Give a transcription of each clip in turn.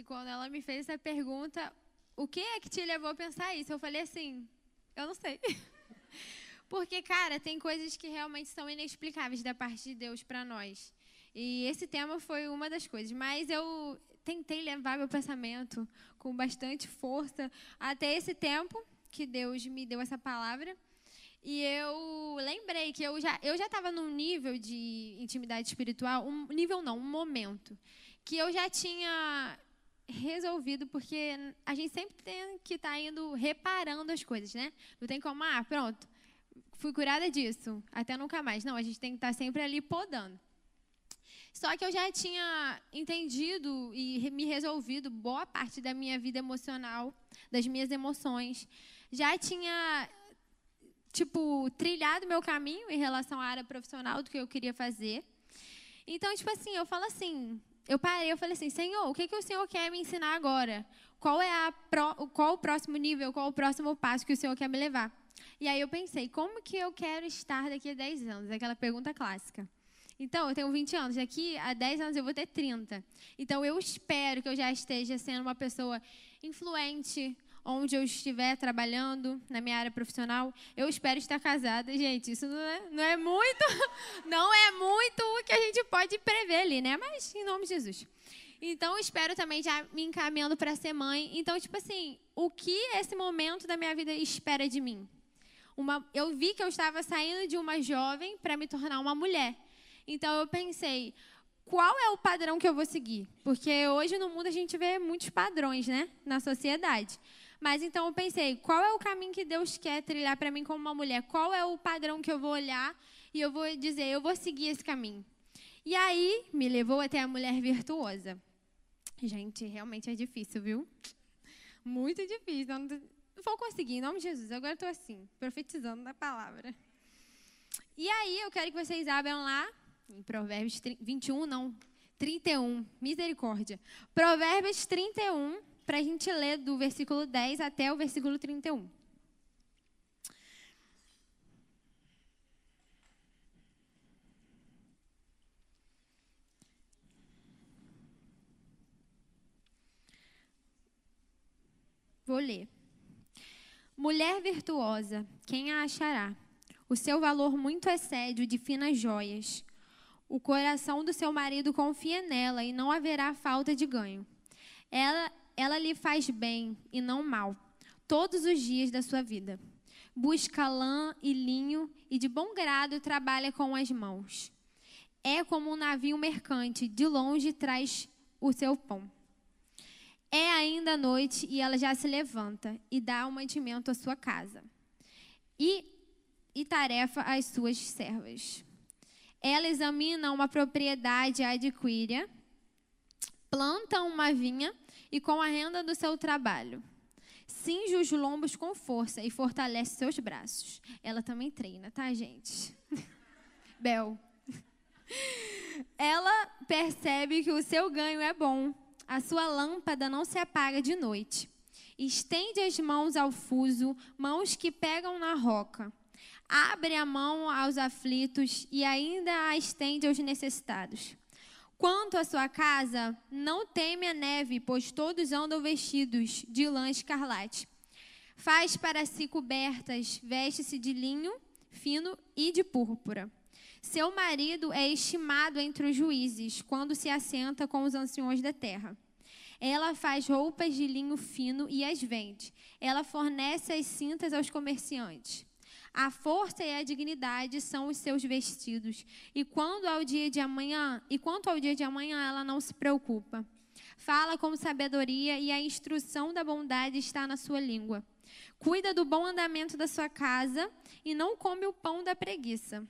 que quando ela me fez essa pergunta, o que é que te levou a pensar isso? Eu falei assim, eu não sei. Porque, cara, tem coisas que realmente são inexplicáveis da parte de Deus para nós. E esse tema foi uma das coisas. Mas eu tentei levar meu pensamento com bastante força até esse tempo que Deus me deu essa palavra. E eu lembrei que eu já eu já estava num nível de intimidade espiritual, um nível não, um momento que eu já tinha resolvido, porque a gente sempre tem que estar tá indo reparando as coisas, né? Não tem como, ah, pronto, fui curada disso, até nunca mais. Não, a gente tem que estar tá sempre ali podando. Só que eu já tinha entendido e me resolvido boa parte da minha vida emocional, das minhas emoções. Já tinha, tipo, trilhado meu caminho em relação à área profissional do que eu queria fazer. Então, tipo assim, eu falo assim, eu parei, eu falei assim, Senhor, o que, que o Senhor quer me ensinar agora? Qual é a pro, qual o próximo nível, qual o próximo passo que o Senhor quer me levar? E aí eu pensei, como que eu quero estar daqui a 10 anos? Aquela pergunta clássica. Então, eu tenho 20 anos, daqui a 10 anos eu vou ter 30. Então, eu espero que eu já esteja sendo uma pessoa influente, onde eu estiver trabalhando na minha área profissional, eu espero estar casada. Gente, isso não é, não é muito, não é muito o que a gente pode prever ali, né? Mas em nome de Jesus. Então, espero também já me encaminhando para ser mãe. Então, tipo assim, o que esse momento da minha vida espera de mim? Uma, eu vi que eu estava saindo de uma jovem para me tornar uma mulher. Então, eu pensei, qual é o padrão que eu vou seguir? Porque hoje no mundo a gente vê muitos padrões, né? Na sociedade. Mas então eu pensei, qual é o caminho que Deus quer trilhar para mim como uma mulher? Qual é o padrão que eu vou olhar e eu vou dizer, eu vou seguir esse caminho? E aí me levou até a mulher virtuosa. Gente, realmente é difícil, viu? Muito difícil. Não, vou conseguir, em nome de Jesus. Agora estou assim, profetizando da palavra. E aí eu quero que vocês abram lá, em Provérbios 21, não, 31, misericórdia. Provérbios 31, para a gente ler do versículo 10 até o versículo 31. Vou ler. Mulher virtuosa, quem a achará? O seu valor muito excede o de finas joias. O coração do seu marido confia nela e não haverá falta de ganho. Ela ela lhe faz bem e não mal, todos os dias da sua vida. Busca lã e linho e de bom grado trabalha com as mãos. É como um navio mercante, de longe traz o seu pão. É ainda noite e ela já se levanta e dá o mantimento à sua casa. E, e tarefa às suas servas. Ela examina uma propriedade, adquire, planta uma vinha e com a renda do seu trabalho. Cinge os lombos com força e fortalece seus braços. Ela também treina, tá, gente? Bel. Ela percebe que o seu ganho é bom. A sua lâmpada não se apaga de noite. Estende as mãos ao fuso, mãos que pegam na roca. Abre a mão aos aflitos e ainda a estende aos necessitados. Quanto à sua casa, não teme a neve, pois todos andam vestidos de lã escarlate. Faz para si cobertas, veste-se de linho fino e de púrpura. Seu marido é estimado entre os juízes, quando se assenta com os anciões da terra. Ela faz roupas de linho fino e as vende. Ela fornece as cintas aos comerciantes. A força e a dignidade são os seus vestidos. E quando ao dia de amanhã, e quanto ao dia de amanhã, ela não se preocupa. Fala com sabedoria e a instrução da bondade está na sua língua. Cuida do bom andamento da sua casa e não come o pão da preguiça.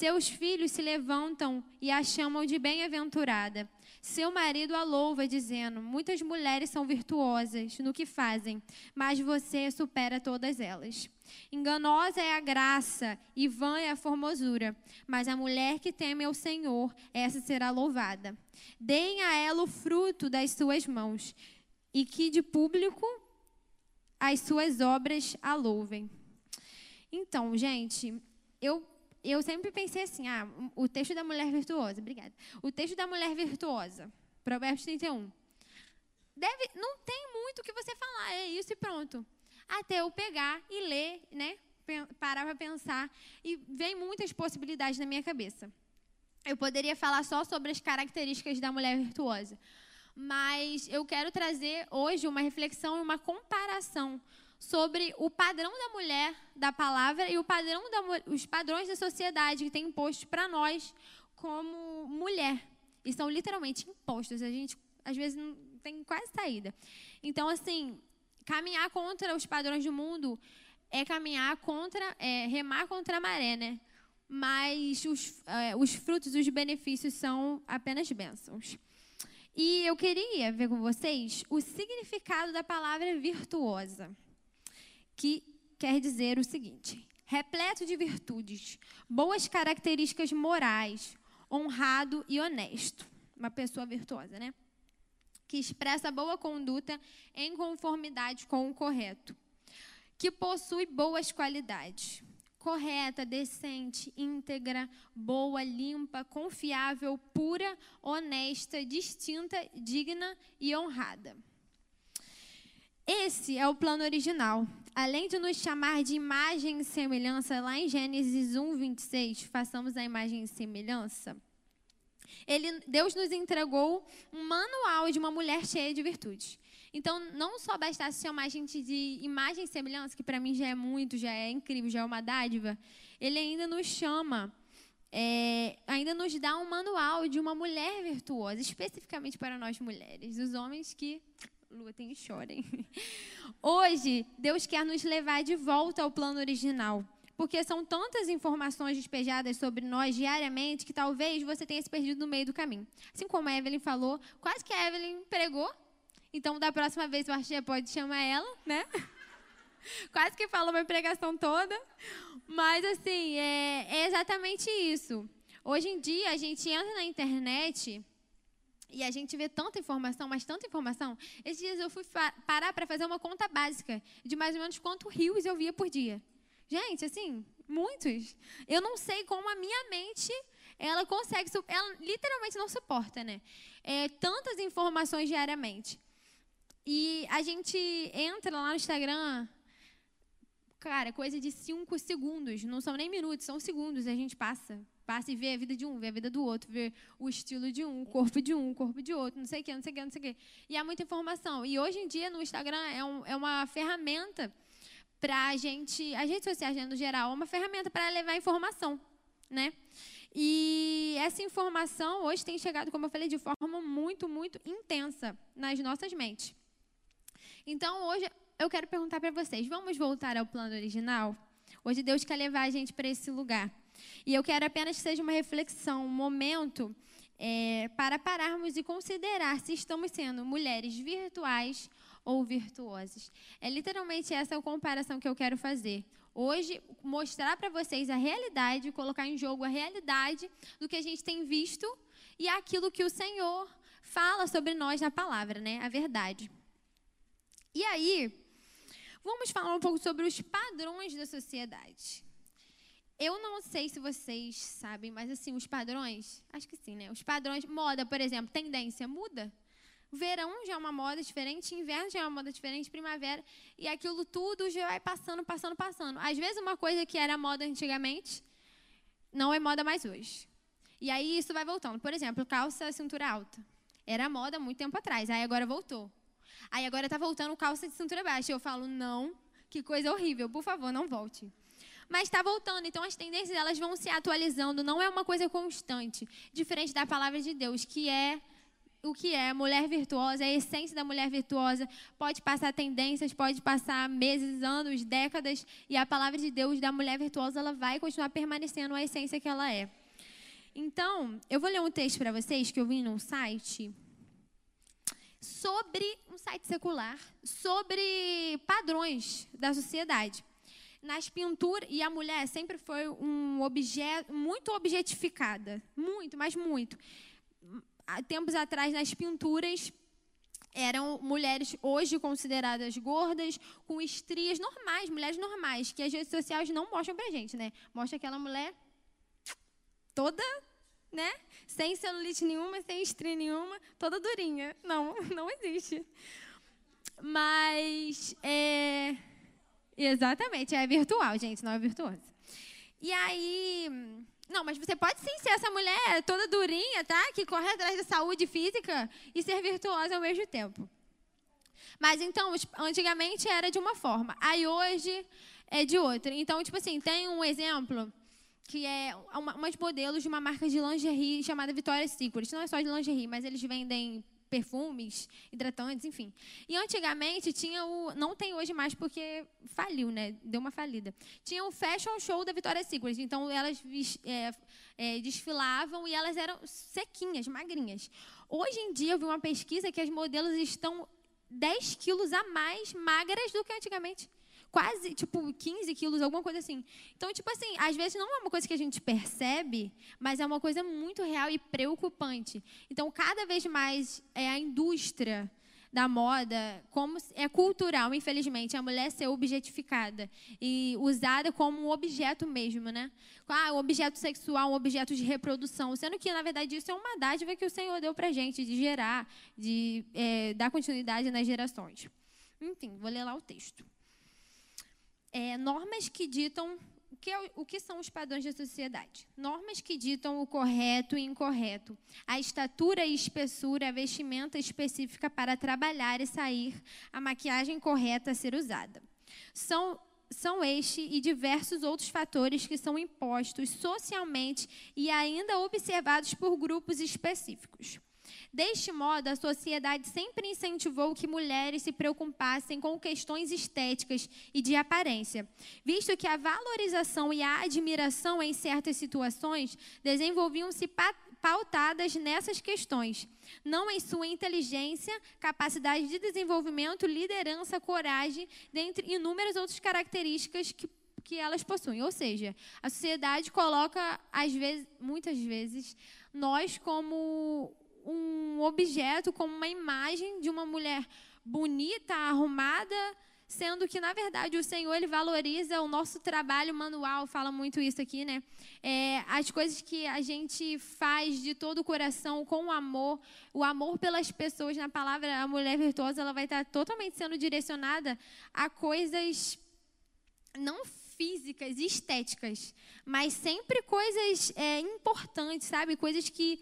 Seus filhos se levantam e a chamam de bem-aventurada. Seu marido a louva, dizendo: Muitas mulheres são virtuosas no que fazem, mas você supera todas elas. Enganosa é a graça e vã é a formosura, mas a mulher que teme ao Senhor, essa será louvada. Deem a ela o fruto das suas mãos, e que de público as suas obras a louvem. Então, gente, eu eu sempre pensei assim, ah, o texto da mulher virtuosa, obrigada. O texto da mulher virtuosa, Provérbios 31 deve, não tem muito o que você falar, é isso e pronto. Até eu pegar e ler, né? Parar para pensar e vem muitas possibilidades na minha cabeça. Eu poderia falar só sobre as características da mulher virtuosa, mas eu quero trazer hoje uma reflexão e uma comparação sobre o padrão da mulher da palavra e o padrão da, os padrões da sociedade que tem imposto para nós como mulher. E são literalmente impostos. A gente, às vezes, não tem quase saída. Então, assim, caminhar contra os padrões do mundo é caminhar contra, é, remar contra a maré, né? Mas os, é, os frutos, os benefícios são apenas bênçãos. E eu queria ver com vocês o significado da palavra virtuosa, que quer dizer o seguinte: repleto de virtudes, boas características morais, honrado e honesto. Uma pessoa virtuosa, né? Que expressa boa conduta em conformidade com o correto. Que possui boas qualidades. Correta, decente, íntegra, boa, limpa, confiável, pura, honesta, distinta, digna e honrada. Esse é o plano original. Além de nos chamar de imagem e semelhança, lá em Gênesis 1, 26, façamos a imagem e semelhança. Ele, Deus nos entregou um manual de uma mulher cheia de virtudes. Então, não só bastasse chamar a gente de imagem e semelhança, que para mim já é muito, já é incrível, já é uma dádiva, ele ainda nos chama, é, ainda nos dá um manual de uma mulher virtuosa, especificamente para nós mulheres, os homens que Lua tem chorem. Hoje, Deus quer nos levar de volta ao plano original. Porque são tantas informações despejadas sobre nós diariamente que talvez você tenha se perdido no meio do caminho. Assim como a Evelyn falou, quase que a Evelyn pregou. Então, da próxima vez, o Archie pode chamar ela, né? quase que falou uma pregação toda. Mas, assim, é, é exatamente isso. Hoje em dia, a gente entra na internet e a gente vê tanta informação, mas tanta informação. Esses dias eu fui parar para fazer uma conta básica de mais ou menos quanto rios eu via por dia. Gente, assim, muitos. Eu não sei como a minha mente ela consegue, ela literalmente não suporta, né? É, tantas informações diariamente. E a gente entra lá no Instagram, cara, coisa de cinco segundos, não são nem minutos, são segundos, a gente passa passa e vê a vida de um, vê a vida do outro, vê o estilo de um, o corpo de um, o corpo de outro, não sei o que, não sei o que, não sei o que. E há muita informação. E hoje em dia, no Instagram, é, um, é uma ferramenta para a gente, as redes sociais, né, no geral, é uma ferramenta para levar informação, né? E essa informação hoje tem chegado, como eu falei, de forma muito, muito intensa nas nossas mentes. Então, hoje eu quero perguntar para vocês: vamos voltar ao plano original? Hoje Deus quer levar a gente para esse lugar. E eu quero apenas que seja uma reflexão, um momento é, para pararmos e considerar se estamos sendo mulheres virtuais ou virtuosas. É literalmente essa a comparação que eu quero fazer. Hoje, mostrar para vocês a realidade, colocar em jogo a realidade do que a gente tem visto e aquilo que o Senhor fala sobre nós na palavra, né? A verdade. E aí, vamos falar um pouco sobre os padrões da sociedade. Eu não sei se vocês sabem, mas assim, os padrões, acho que sim, né? Os padrões, moda, por exemplo, tendência muda. Verão já é uma moda diferente, inverno já é uma moda diferente, primavera, e aquilo tudo já vai passando, passando, passando. Às vezes uma coisa que era moda antigamente não é moda mais hoje. E aí isso vai voltando. Por exemplo, calça cintura alta. Era moda muito tempo atrás, aí agora voltou. Aí agora está voltando calça de cintura baixa. Eu falo, não, que coisa horrível, por favor, não volte mas está voltando. Então as tendências elas vão se atualizando, não é uma coisa constante, diferente da palavra de Deus, que é o que é mulher virtuosa, a essência da mulher virtuosa. Pode passar tendências, pode passar meses, anos, décadas, e a palavra de Deus da mulher virtuosa ela vai continuar permanecendo a essência que ela é. Então, eu vou ler um texto para vocês que eu vi num site sobre um site secular sobre padrões da sociedade nas pinturas, e a mulher sempre foi um objeto muito objetificada, muito, mas muito. Há tempos atrás, nas pinturas, eram mulheres hoje consideradas gordas, com estrias normais, mulheres normais, que as redes sociais não mostram pra gente, né? Mostra aquela mulher toda né? Sem celulite nenhuma, sem estria nenhuma, toda durinha. Não, não existe. Mas, é... exatamente, é virtual, gente, não é virtuoso. E aí, não, mas você pode sim ser essa mulher toda durinha, tá? Que corre atrás da saúde física e ser virtuosa ao mesmo tempo. Mas então, antigamente era de uma forma, aí hoje é de outra. Então, tipo assim, tem um exemplo que é uma, umas modelos de uma marca de lingerie chamada Victoria's Secret. Não é só de lingerie, mas eles vendem perfumes, hidratantes, enfim. E antigamente tinha o. Não tem hoje mais porque faliu, né? Deu uma falida. Tinha o fashion show da Victoria's Secret. Então elas é, é, desfilavam e elas eram sequinhas, magrinhas. Hoje em dia eu vi uma pesquisa que as modelos estão 10 quilos a mais magras do que antigamente quase, tipo, 15 quilos, alguma coisa assim. Então, tipo assim, às vezes não é uma coisa que a gente percebe, mas é uma coisa muito real e preocupante. Então, cada vez mais é a indústria da moda, como é cultural, infelizmente, a mulher ser objetificada e usada como um objeto mesmo, né? Ah, um objeto sexual, um objeto de reprodução, sendo que, na verdade, isso é uma dádiva que o Senhor deu pra gente, de gerar, de é, dar continuidade nas gerações. Enfim, vou ler lá o texto é, normas que ditam o que, é, o que são os padrões da sociedade. Normas que ditam o correto e incorreto, a estatura e espessura, a vestimenta específica para trabalhar e sair, a maquiagem correta a ser usada. São são este e diversos outros fatores que são impostos socialmente e ainda observados por grupos específicos. Deste modo, a sociedade sempre incentivou que mulheres se preocupassem com questões estéticas e de aparência, visto que a valorização e a admiração em certas situações desenvolviam-se pautadas nessas questões, não em sua inteligência, capacidade de desenvolvimento, liderança, coragem, dentre inúmeras outras características que que elas possuem. Ou seja, a sociedade coloca, às vezes, muitas vezes, nós como um objeto, como uma imagem de uma mulher bonita, arrumada, sendo que na verdade o Senhor ele valoriza o nosso trabalho manual, fala muito isso aqui, né? É, as coisas que a gente faz de todo o coração, com amor, o amor pelas pessoas. Na palavra a mulher virtuosa, ela vai estar totalmente sendo direcionada a coisas não físicas, estéticas, mas sempre coisas é, importantes, sabe? Coisas que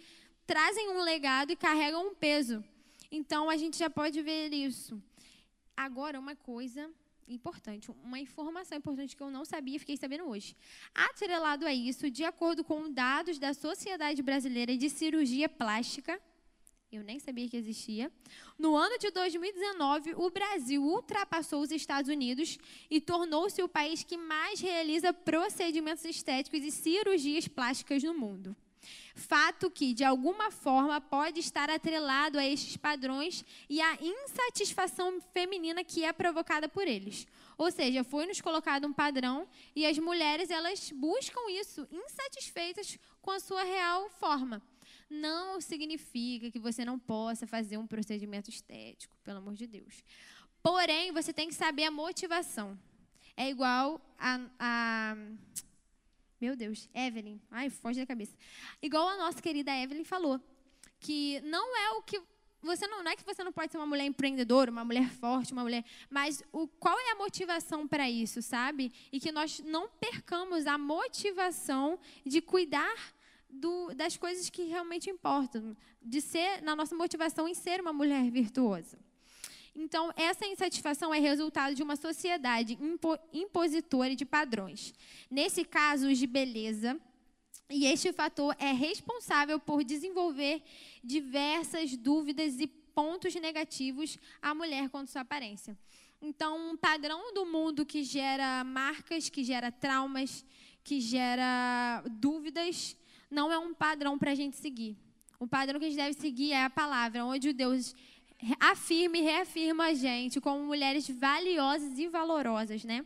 trazem um legado e carregam um peso. Então a gente já pode ver isso. Agora, uma coisa importante, uma informação importante que eu não sabia fiquei sabendo hoje. Atrelado a isso, de acordo com dados da Sociedade Brasileira de Cirurgia Plástica, eu nem sabia que existia. No ano de 2019, o Brasil ultrapassou os Estados Unidos e tornou-se o país que mais realiza procedimentos estéticos e cirurgias plásticas no mundo. Fato que, de alguma forma, pode estar atrelado a estes padrões e à insatisfação feminina que é provocada por eles. Ou seja, foi nos colocado um padrão e as mulheres elas buscam isso, insatisfeitas com a sua real forma. Não significa que você não possa fazer um procedimento estético, pelo amor de Deus. Porém, você tem que saber a motivação. É igual a, a meu Deus, Evelyn. Ai, foge da cabeça. Igual a nossa querida Evelyn falou, que não é o que você não, não, é que você não pode ser uma mulher empreendedora, uma mulher forte, uma mulher, mas o, qual é a motivação para isso, sabe? E que nós não percamos a motivação de cuidar do, das coisas que realmente importam, de ser na nossa motivação em ser uma mulher virtuosa. Então, essa insatisfação é resultado de uma sociedade impo impositora de padrões. Nesse caso, os de beleza. E este fator é responsável por desenvolver diversas dúvidas e pontos negativos à mulher quanto à sua aparência. Então, um padrão do mundo que gera marcas, que gera traumas, que gera dúvidas, não é um padrão para a gente seguir. O padrão que a gente deve seguir é a palavra, onde o Deus afirma e reafirma a gente como mulheres valiosas e valorosas, né?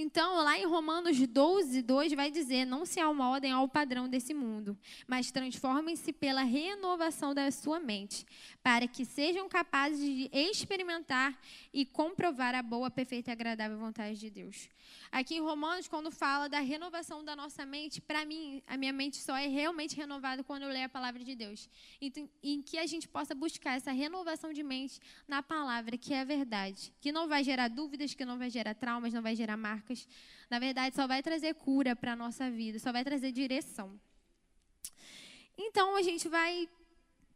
Então, lá em Romanos 12, 2 vai dizer: Não se amoldem ao padrão desse mundo, mas transformem-se pela renovação da sua mente, para que sejam capazes de experimentar e comprovar a boa, perfeita e agradável vontade de Deus. Aqui em Romanos, quando fala da renovação da nossa mente, para mim, a minha mente só é realmente renovada quando eu leio a palavra de Deus. Então, em que a gente possa buscar essa renovação de mente na palavra, que é a verdade. Que não vai gerar dúvidas, que não vai gerar traumas, não vai gerar marcas. Na verdade, só vai trazer cura para a nossa vida, só vai trazer direção. Então, a gente vai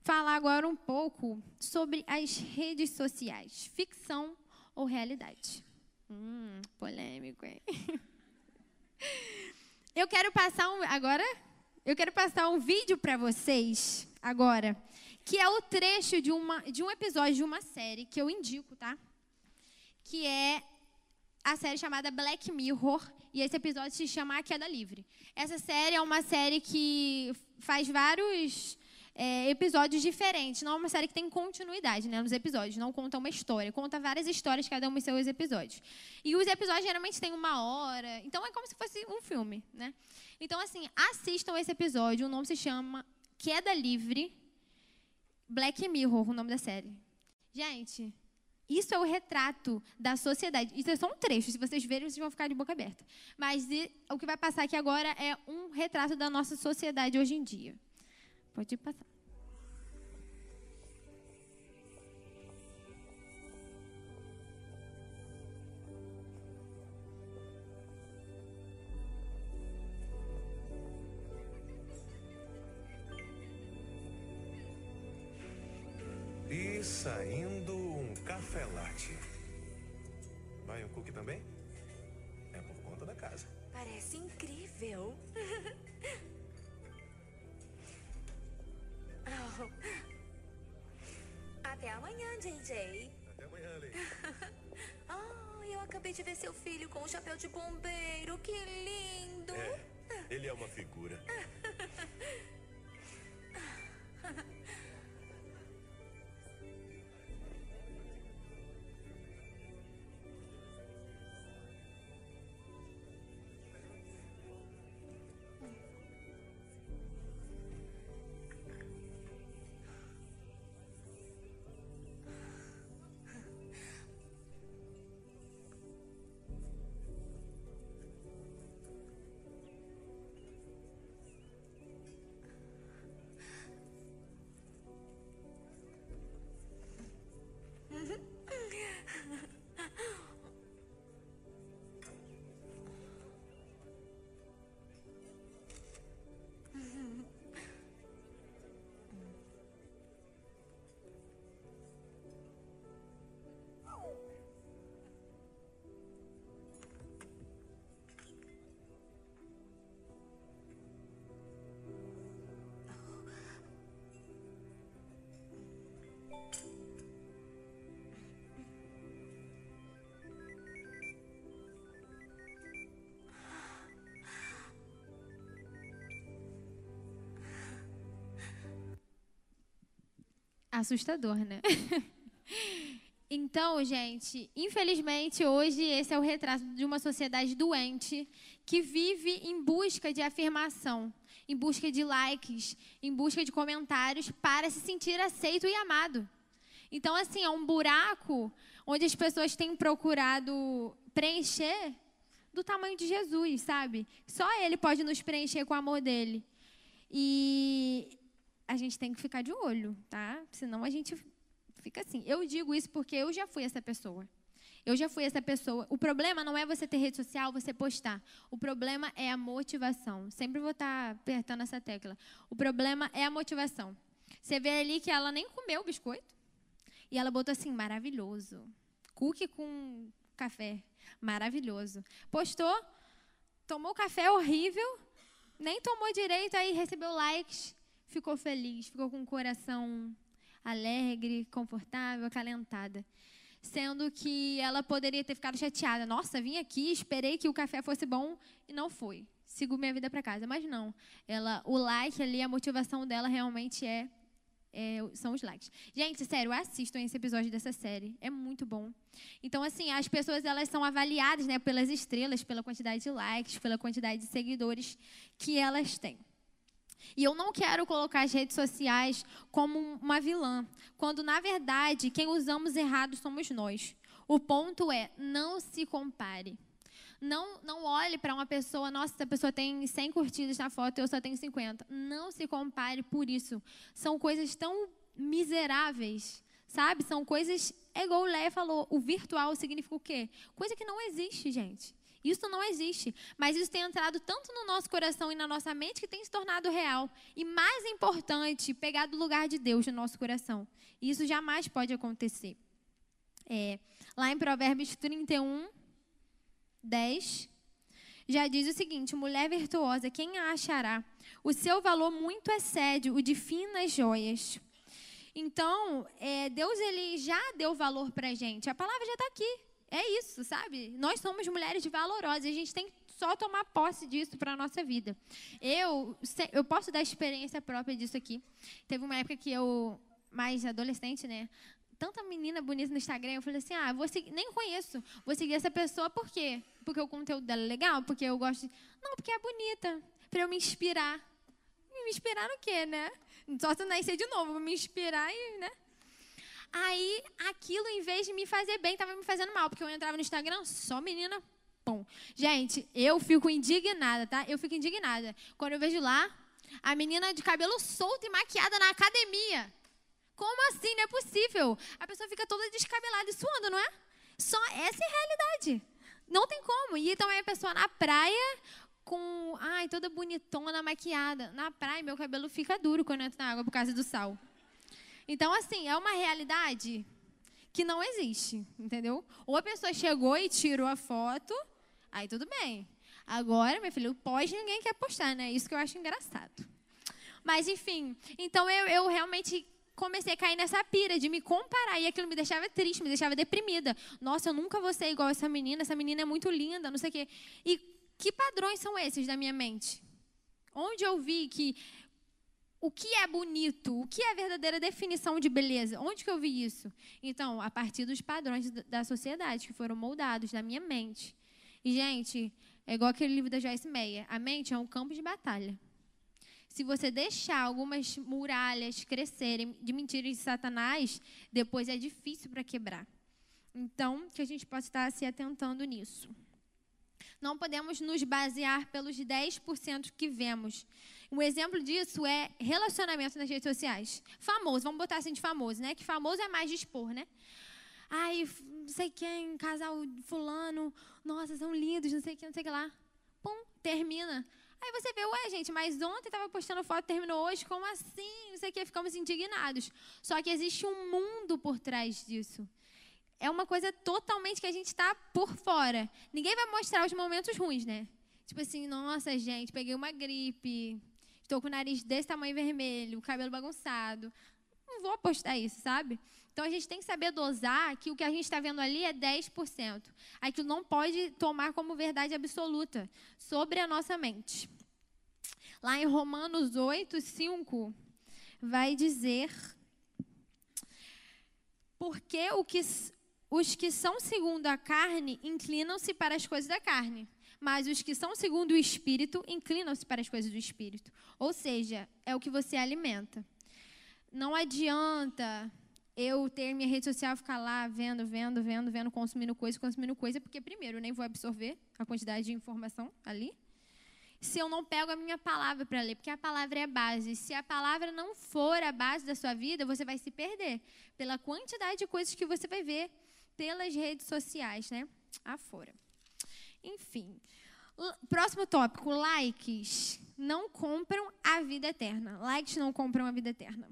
falar agora um pouco sobre as redes sociais, ficção ou realidade. Hum, polêmico, hein? Eu quero passar um agora, eu quero passar um vídeo para vocês agora, que é o trecho de uma de um episódio de uma série que eu indico, tá? Que é a série chamada Black Mirror e esse episódio se chama A Queda Livre. Essa série é uma série que faz vários é, episódios diferentes. Não é uma série que tem continuidade né, nos episódios. Não conta uma história. Conta várias histórias, cada um em seus episódios. E os episódios geralmente têm uma hora. Então é como se fosse um filme. Né? Então, assim, assistam esse episódio. O nome se chama Queda Livre. Black Mirror, o nome da série. Gente, isso é o retrato da sociedade. Isso é só um trecho. Se vocês verem, vocês vão ficar de boca aberta. Mas e, o que vai passar aqui agora é um retrato da nossa sociedade hoje em dia. Pode passar. Seu filho com o chapéu de bombeiro. Que lindo! É, ele é uma figura. Assustador, né? Então, gente, infelizmente hoje esse é o retrato de uma sociedade doente que vive em busca de afirmação, em busca de likes, em busca de comentários para se sentir aceito e amado. Então, assim, é um buraco onde as pessoas têm procurado preencher do tamanho de Jesus, sabe? Só Ele pode nos preencher com o amor dele. E a gente tem que ficar de olho, tá? Senão a gente fica assim. Eu digo isso porque eu já fui essa pessoa. Eu já fui essa pessoa. O problema não é você ter rede social, você postar. O problema é a motivação. Sempre vou estar apertando essa tecla. O problema é a motivação. Você vê ali que ela nem comeu o biscoito. E ela botou assim, maravilhoso. Cookie com café. Maravilhoso. Postou, tomou café horrível, nem tomou direito, aí recebeu likes, ficou feliz, ficou com o coração alegre, confortável, acalentada. Sendo que ela poderia ter ficado chateada. Nossa, vim aqui, esperei que o café fosse bom e não foi. Sigo minha vida para casa. Mas não. Ela, o like ali, a motivação dela realmente é é, são os likes. Gente, sério, assistam esse episódio dessa série. É muito bom. Então, assim, as pessoas elas são avaliadas né, pelas estrelas, pela quantidade de likes, pela quantidade de seguidores que elas têm. E eu não quero colocar as redes sociais como uma vilã, quando na verdade quem usamos errado somos nós. O ponto é, não se compare. Não, não olhe para uma pessoa, nossa, essa pessoa tem 100 curtidas na foto, eu só tenho 50. Não se compare por isso. São coisas tão miseráveis, sabe? São coisas, é igual o Leia falou, o virtual significa o quê? Coisa que não existe, gente. Isso não existe. Mas isso tem entrado tanto no nosso coração e na nossa mente que tem se tornado real. E mais importante, pegar do lugar de Deus no nosso coração. Isso jamais pode acontecer. É, lá em Provérbios 31, 10, já diz o seguinte: mulher virtuosa, quem a achará? O seu valor muito excede o de finas joias. Então, é, Deus ele já deu valor para gente. A palavra já está aqui. É isso, sabe? Nós somos mulheres valorosas. A gente tem que só tomar posse disso para a nossa vida. Eu, eu posso dar experiência própria disso aqui. Teve uma época que eu, mais adolescente, né? tanta menina bonita no Instagram, eu falei assim, ah, vou seguir, nem conheço, vou seguir essa pessoa por quê? Porque o conteúdo dela é legal? Porque eu gosto de... Não, porque é bonita, para eu me inspirar. Me inspirar no quê, né? Só se eu nascer de novo, vou me inspirar e, né? Aí, aquilo, em vez de me fazer bem, estava me fazendo mal, porque eu entrava no Instagram, só menina bom. Gente, eu fico indignada, tá? Eu fico indignada. Quando eu vejo lá, a menina de cabelo solto e maquiada na academia. Como assim? Não é possível. A pessoa fica toda descabelada e suando, não é? Só essa é a realidade. Não tem como. E então é a pessoa na praia com, ai, toda bonitona, maquiada. Na praia, meu cabelo fica duro quando entra na água por causa do sal. Então, assim, é uma realidade que não existe, entendeu? Ou a pessoa chegou e tirou a foto, aí tudo bem. Agora, meu filho, pós ninguém quer postar, né? Isso que eu acho engraçado. Mas, enfim, então eu, eu realmente comecei a cair nessa pira de me comparar e aquilo me deixava triste, me deixava deprimida. Nossa, eu nunca vou ser igual essa menina, essa menina é muito linda, não sei o quê. E que padrões são esses da minha mente? Onde eu vi que o que é bonito, o que é a verdadeira definição de beleza? Onde que eu vi isso? Então, a partir dos padrões da sociedade que foram moldados na minha mente. E, gente, é igual aquele livro da Joyce Meyer. A mente é um campo de batalha se você deixar algumas muralhas crescerem de mentiras de Satanás, depois é difícil para quebrar. Então, que a gente possa estar se atentando nisso. Não podemos nos basear pelos 10% que vemos. Um exemplo disso é relacionamento nas redes sociais. Famoso, vamos botar assim de famoso, né? Que famoso é mais de expor, né? Ai, não sei quem, casal fulano, nossa, são lindos, não sei o que, não sei o que lá. Pum, termina. Aí você vê, ué, gente, mas ontem estava postando foto, terminou hoje, como assim? Não sei o que, ficamos indignados. Só que existe um mundo por trás disso. É uma coisa totalmente que a gente está por fora. Ninguém vai mostrar os momentos ruins, né? Tipo assim, nossa, gente, peguei uma gripe, estou com o nariz desse tamanho vermelho, o cabelo bagunçado. Não vou postar isso, sabe? Então a gente tem que saber dosar que o que a gente está vendo ali é 10%. Aquilo não pode tomar como verdade absoluta sobre a nossa mente. Lá em Romanos 8, 5, vai dizer: Porque o que, os que são segundo a carne inclinam-se para as coisas da carne, mas os que são segundo o espírito inclinam-se para as coisas do espírito. Ou seja, é o que você alimenta. Não adianta eu ter minha rede social ficar lá vendo, vendo, vendo, vendo, consumindo coisa, consumindo coisa, porque primeiro eu nem vou absorver a quantidade de informação ali. Se eu não pego a minha palavra para ler, porque a palavra é a base. Se a palavra não for a base da sua vida, você vai se perder pela quantidade de coisas que você vai ver pelas redes sociais, né? Afora. Enfim. Próximo tópico, likes não compram a vida eterna. Likes não compram a vida eterna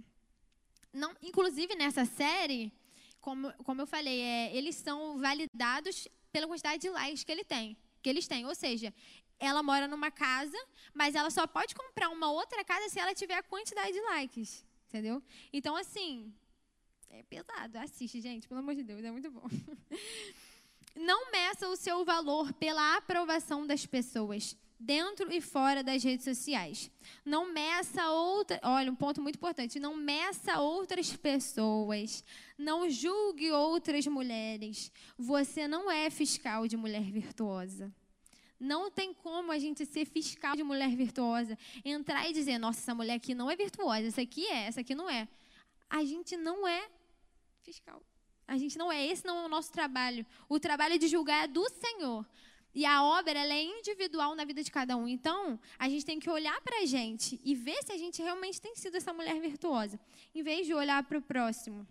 não, inclusive nessa série, como, como eu falei, é, eles são validados pela quantidade de likes que ele tem, que eles têm. Ou seja, ela mora numa casa, mas ela só pode comprar uma outra casa se ela tiver a quantidade de likes, entendeu? Então assim, é pesado. Assiste, gente, pelo amor de Deus, é muito bom. Não meça o seu valor pela aprovação das pessoas. dentro e fora das redes sociais. Não meça outra, olha, um ponto muito importante, não meça outras pessoas, não julgue outras mulheres. Você não é fiscal de mulher virtuosa. Não tem como a gente ser fiscal de mulher virtuosa, entrar e dizer, nossa, essa mulher aqui não é virtuosa, essa aqui é, essa aqui não é. A gente não é fiscal. A gente não é, esse não é o nosso trabalho. O trabalho de julgar é do Senhor. E a obra ela é individual na vida de cada um. Então, a gente tem que olhar para a gente e ver se a gente realmente tem sido essa mulher virtuosa, em vez de olhar para o próximo.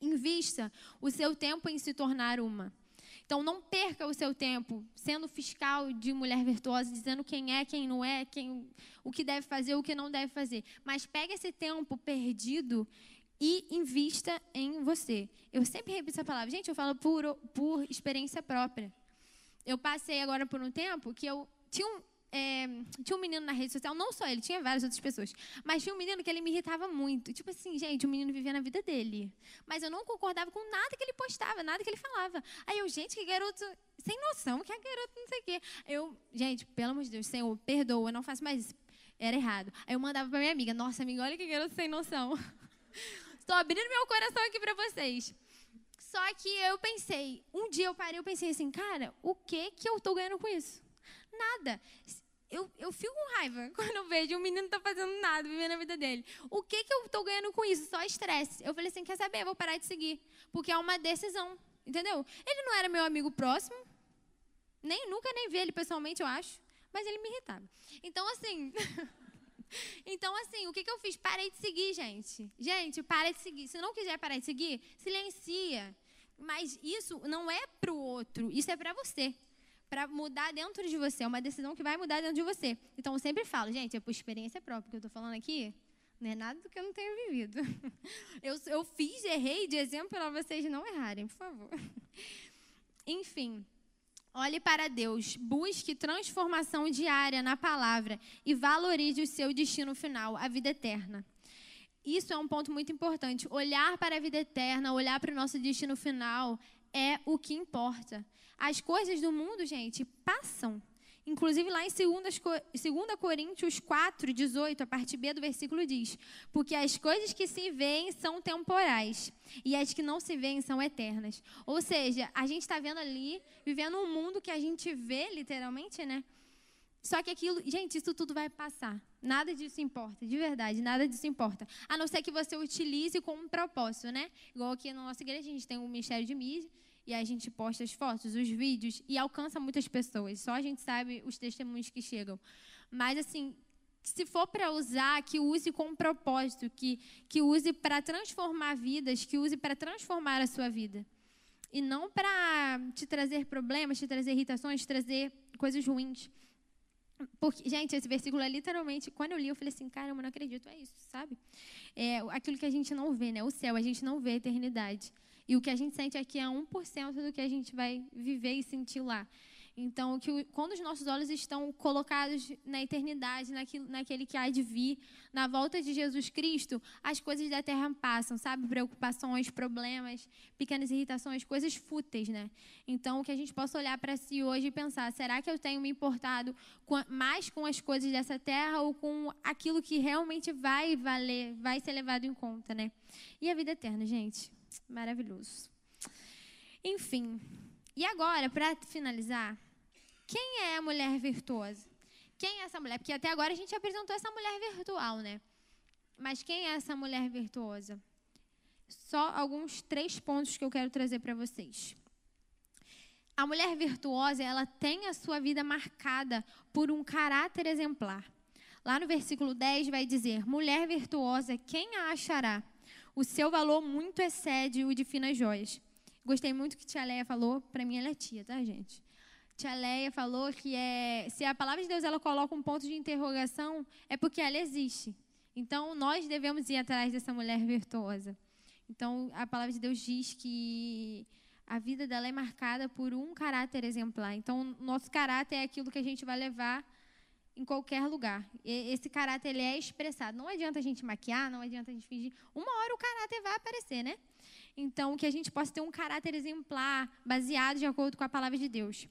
Invista o seu tempo em se tornar uma. Então, não perca o seu tempo sendo fiscal de mulher virtuosa, dizendo quem é, quem não é, quem, o que deve fazer, o que não deve fazer. Mas pegue esse tempo perdido e invista em você. Eu sempre repito essa palavra. Gente, eu falo por, por experiência própria eu passei agora por um tempo que eu tinha um, é, tinha um menino na rede social, não só ele, tinha várias outras pessoas, mas tinha um menino que ele me irritava muito. Tipo assim, gente, o menino vivia na vida dele. Mas eu não concordava com nada que ele postava, nada que ele falava. Aí eu, gente, que garoto sem noção, que é garoto não sei o quê. Eu, gente, pelo amor de Deus, Senhor, perdoa, não faço mais isso. Era errado. Aí eu mandava pra minha amiga, nossa, amiga, olha que garoto sem noção. Estou abrindo meu coração aqui para vocês. Só que eu pensei, um dia eu parei, eu pensei assim, cara, o que que eu estou ganhando com isso? Nada. Eu, eu fico com raiva quando eu vejo um menino tá fazendo nada, vivendo a vida dele. O que que eu estou ganhando com isso? Só estresse. Eu falei assim, quer saber? Eu vou parar de seguir, porque é uma decisão, entendeu? Ele não era meu amigo próximo, nem nunca nem vi ele pessoalmente, eu acho, mas ele me irritava. Então assim, Então, assim, o que, que eu fiz? Parei de seguir, gente. Gente, para de seguir. Se não quiser parar de seguir, silencia. Mas isso não é para o outro, isso é para você. Para mudar dentro de você. É uma decisão que vai mudar dentro de você. Então, eu sempre falo, gente, é por experiência própria que eu estou falando aqui. Não é nada do que eu não tenho vivido. Eu, eu fiz, errei de exemplo para vocês não errarem, por favor. Enfim. Olhe para Deus, busque transformação diária na palavra e valorize o seu destino final, a vida eterna. Isso é um ponto muito importante. Olhar para a vida eterna, olhar para o nosso destino final é o que importa. As coisas do mundo, gente, passam. Inclusive, lá em 2, Coríntios 4, 18, a parte B do versículo diz: Porque as coisas que se veem são temporais, e as que não se veem são eternas. Ou seja, a gente está vendo ali, vivendo um mundo que a gente vê, literalmente, né? Só que aquilo, gente, isso tudo vai passar. Nada disso importa, de verdade, nada disso importa. A não ser que você utilize com um propósito, né? Igual aqui na nossa igreja, a gente tem um ministério de mídia e a gente posta as fotos, os vídeos e alcança muitas pessoas. Só a gente sabe os testemunhos que chegam. Mas assim, se for para usar, que use com um propósito, que, que use para transformar vidas, que use para transformar a sua vida. E não para te trazer problemas, te trazer irritações, te trazer coisas ruins. Porque, gente, esse versículo é literalmente, quando eu li, eu falei assim, caramba, não acredito, é isso, sabe? É aquilo que a gente não vê, né? O céu, a gente não vê a eternidade. E o que a gente sente aqui é 1% do que a gente vai viver e sentir lá. Então, que, quando os nossos olhos estão colocados na eternidade, naquilo, naquele que há de vir, na volta de Jesus Cristo, as coisas da terra passam, sabe? Preocupações, problemas, pequenas irritações, coisas fúteis, né? Então, que a gente possa olhar para si hoje e pensar: será que eu tenho me importado mais com as coisas dessa terra ou com aquilo que realmente vai valer, vai ser levado em conta, né? E a vida eterna, gente? Maravilhoso. Enfim. E agora, para finalizar, quem é a mulher virtuosa? Quem é essa mulher? Porque até agora a gente apresentou essa mulher virtual, né? Mas quem é essa mulher virtuosa? Só alguns três pontos que eu quero trazer para vocês. A mulher virtuosa, ela tem a sua vida marcada por um caráter exemplar. Lá no versículo 10 vai dizer: Mulher virtuosa, quem a achará? O seu valor muito excede o de finas joias. Gostei muito que tia Leia falou, para mim ela é tia, tá, gente? Tia Leia falou que é, se a palavra de Deus ela coloca um ponto de interrogação, é porque ela existe. Então, nós devemos ir atrás dessa mulher virtuosa. Então, a palavra de Deus diz que a vida dela é marcada por um caráter exemplar. Então, nosso caráter é aquilo que a gente vai levar em qualquer lugar. Esse caráter ele é expressado. Não adianta a gente maquiar, não adianta a gente fingir. Uma hora o caráter vai aparecer, né? Então, que a gente possa ter um caráter exemplar, baseado de acordo com a palavra de Deus.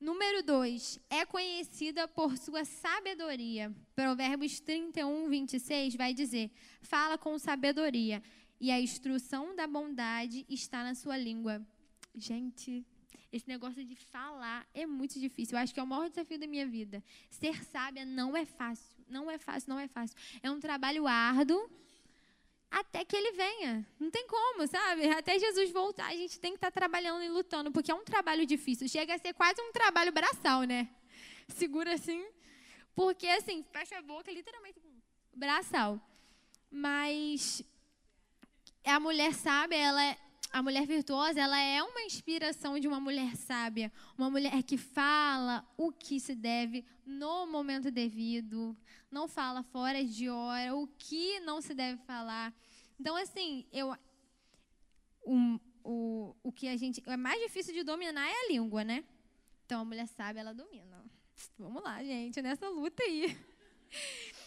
Número 2, é conhecida por sua sabedoria. Provérbios 31, 26 vai dizer: fala com sabedoria, e a instrução da bondade está na sua língua. Gente, esse negócio de falar é muito difícil. Eu acho que é o maior desafio da minha vida. Ser sábia não é fácil. Não é fácil, não é fácil. É um trabalho árduo até que ele venha. Não tem como, sabe? Até Jesus voltar, a gente tem que estar tá trabalhando e lutando, porque é um trabalho difícil. Chega a ser quase um trabalho braçal, né? Segura assim. Porque, assim, fecha a boca, literalmente, braçal. Mas a mulher sábia, ela é, a mulher virtuosa, ela é uma inspiração de uma mulher sábia, uma mulher que fala o que se deve no momento devido, não fala fora de hora, o que não se deve falar. Então, assim, eu, o, o, o que a gente. É mais difícil de dominar é a língua, né? Então, a mulher sabe, ela domina. Vamos lá, gente, nessa luta aí.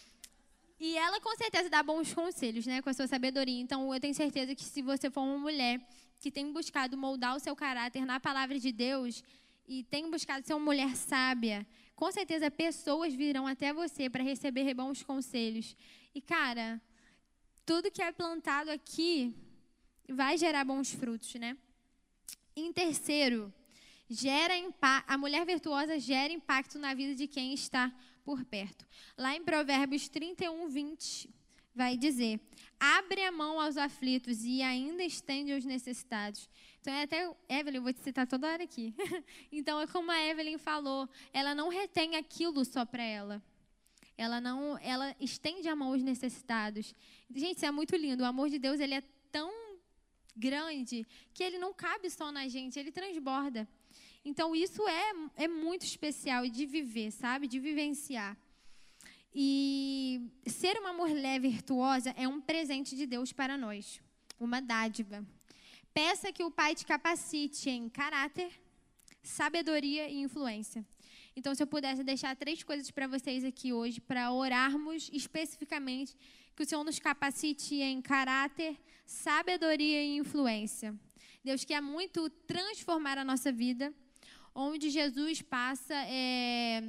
E ela, com certeza, dá bons conselhos, né? Com a sua sabedoria. Então, eu tenho certeza que se você for uma mulher que tem buscado moldar o seu caráter na palavra de Deus e tem buscado ser uma mulher sábia, com certeza pessoas virão até você para receber bons conselhos. E, cara, tudo que é plantado aqui vai gerar bons frutos, né? Em terceiro, gera a mulher virtuosa gera impacto na vida de quem está por perto. Lá em Provérbios 31, 20, vai dizer: abre a mão aos aflitos e ainda estende aos necessitados. Então, é até, Evelyn, eu vou te citar toda hora aqui. então, é como a Evelyn falou, ela não retém aquilo só para ela. Ela não, ela estende a mão aos necessitados. Gente, isso é muito lindo. O amor de Deus, ele é tão grande que ele não cabe só na gente, ele transborda. Então, isso é, é muito especial de viver, sabe? De vivenciar. E ser uma mulher virtuosa é um presente de Deus para nós, uma dádiva. Peça que o Pai te capacite em caráter, sabedoria e influência. Então, se eu pudesse deixar três coisas para vocês aqui hoje, para orarmos especificamente, que o Senhor nos capacite em caráter, sabedoria e influência. Deus quer muito transformar a nossa vida. Onde Jesus passa, é,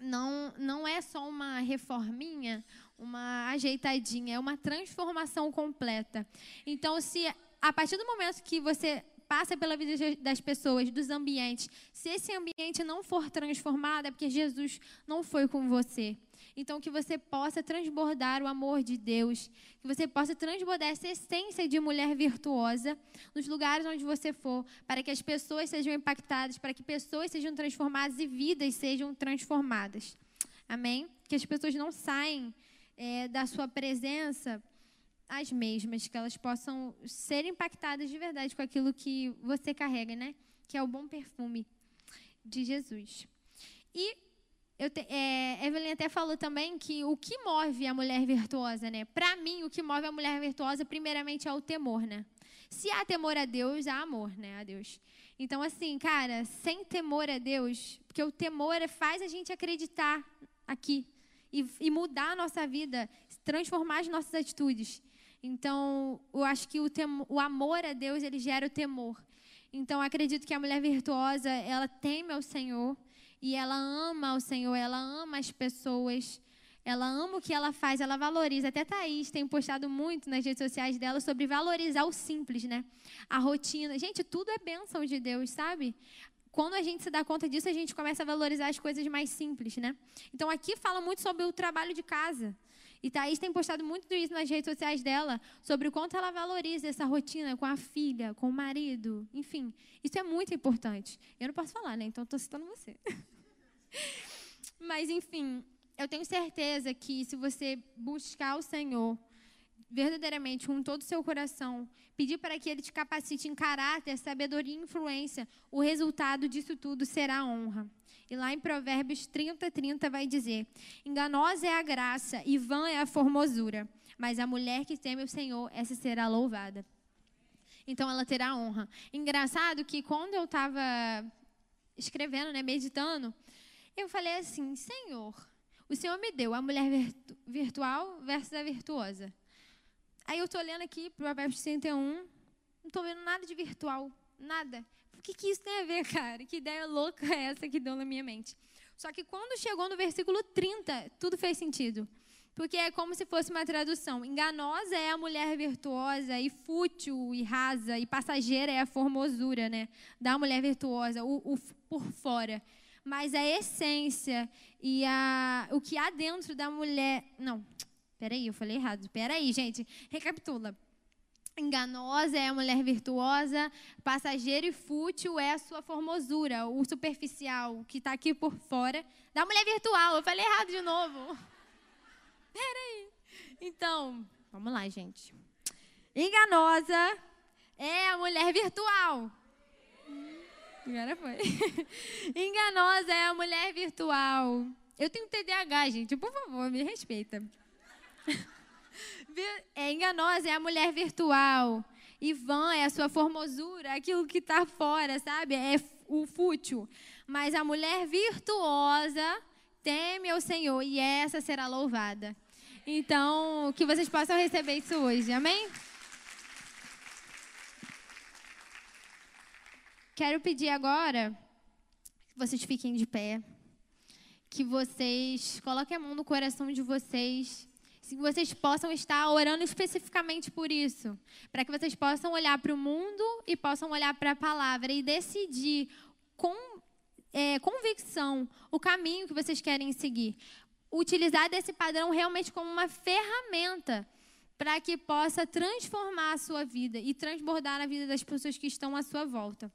não, não é só uma reforminha, uma ajeitadinha, é uma transformação completa. Então, se a partir do momento que você passa pela vida das pessoas, dos ambientes, se esse ambiente não for transformado, é porque Jesus não foi com você. Então, que você possa transbordar o amor de Deus, que você possa transbordar essa essência de mulher virtuosa nos lugares onde você for, para que as pessoas sejam impactadas, para que pessoas sejam transformadas e vidas sejam transformadas. Amém? Que as pessoas não saem é, da sua presença as mesmas, que elas possam ser impactadas de verdade com aquilo que você carrega, né? Que é o bom perfume de Jesus. E eu te, é, Evelyn até falou também que o que move a mulher virtuosa, né? Para mim, o que move a mulher virtuosa, primeiramente, é o temor, né? Se há temor a Deus, há amor, né? A Deus. Então, assim, cara, sem temor a Deus, porque o temor faz a gente acreditar aqui e, e mudar a nossa vida, transformar as nossas atitudes. Então, eu acho que o, temor, o amor a Deus, ele gera o temor. Então, acredito que a mulher virtuosa, ela teme ao Senhor e ela ama o Senhor, ela ama as pessoas, ela ama o que ela faz, ela valoriza. Até Thaís tem postado muito nas redes sociais dela sobre valorizar o simples, né? A rotina. Gente, tudo é bênção de Deus, sabe? Quando a gente se dá conta disso, a gente começa a valorizar as coisas mais simples, né? Então, aqui fala muito sobre o trabalho de casa. E Thaís tem postado muito isso nas redes sociais dela, sobre o quanto ela valoriza essa rotina com a filha, com o marido, enfim. Isso é muito importante. Eu não posso falar, né? Então estou citando você. Mas, enfim, eu tenho certeza que se você buscar o Senhor verdadeiramente com todo o seu coração, pedir para que Ele te capacite em caráter, sabedoria e influência, o resultado disso tudo será honra. E lá em Provérbios 30, 30 vai dizer: Enganosa é a graça e vã é a formosura, mas a mulher que teme o Senhor, essa será louvada. Então ela terá honra. Engraçado que quando eu estava escrevendo, né, meditando, eu falei assim: Senhor, o Senhor me deu a mulher virtu virtual versus a virtuosa. Aí eu estou olhando aqui, Provérbios 31, não estou vendo nada de virtual, nada. O que, que isso tem a ver, cara? Que ideia louca é essa que deu na minha mente? Só que quando chegou no versículo 30, tudo fez sentido. Porque é como se fosse uma tradução. Enganosa é a mulher virtuosa, e fútil, e rasa, e passageira é a formosura, né? Da mulher virtuosa, o, o por fora. Mas a essência e a, o que há dentro da mulher. Não, peraí, eu falei errado. Peraí, gente. Recapitula. Enganosa é a mulher virtuosa, passageiro e fútil é a sua formosura, o superficial, o que está aqui por fora. Da mulher virtual, eu falei errado de novo. Peraí. Então, vamos lá, gente. Enganosa é a mulher virtual. Agora foi. Enganosa é a mulher virtual. Eu tenho TDAH, gente. Por favor, me respeita. É enganosa é a mulher virtual. E vã é a sua formosura, aquilo que está fora, sabe? É o fútil. Mas a mulher virtuosa teme ao Senhor e essa será louvada. Então, que vocês possam receber isso hoje. Amém? Quero pedir agora que vocês fiquem de pé, que vocês coloquem a mão no coração de vocês, que vocês possam estar orando especificamente por isso, para que vocês possam olhar para o mundo e possam olhar para a palavra e decidir com é, convicção o caminho que vocês querem seguir. Utilizar desse padrão realmente como uma ferramenta para que possa transformar a sua vida e transbordar a vida das pessoas que estão à sua volta.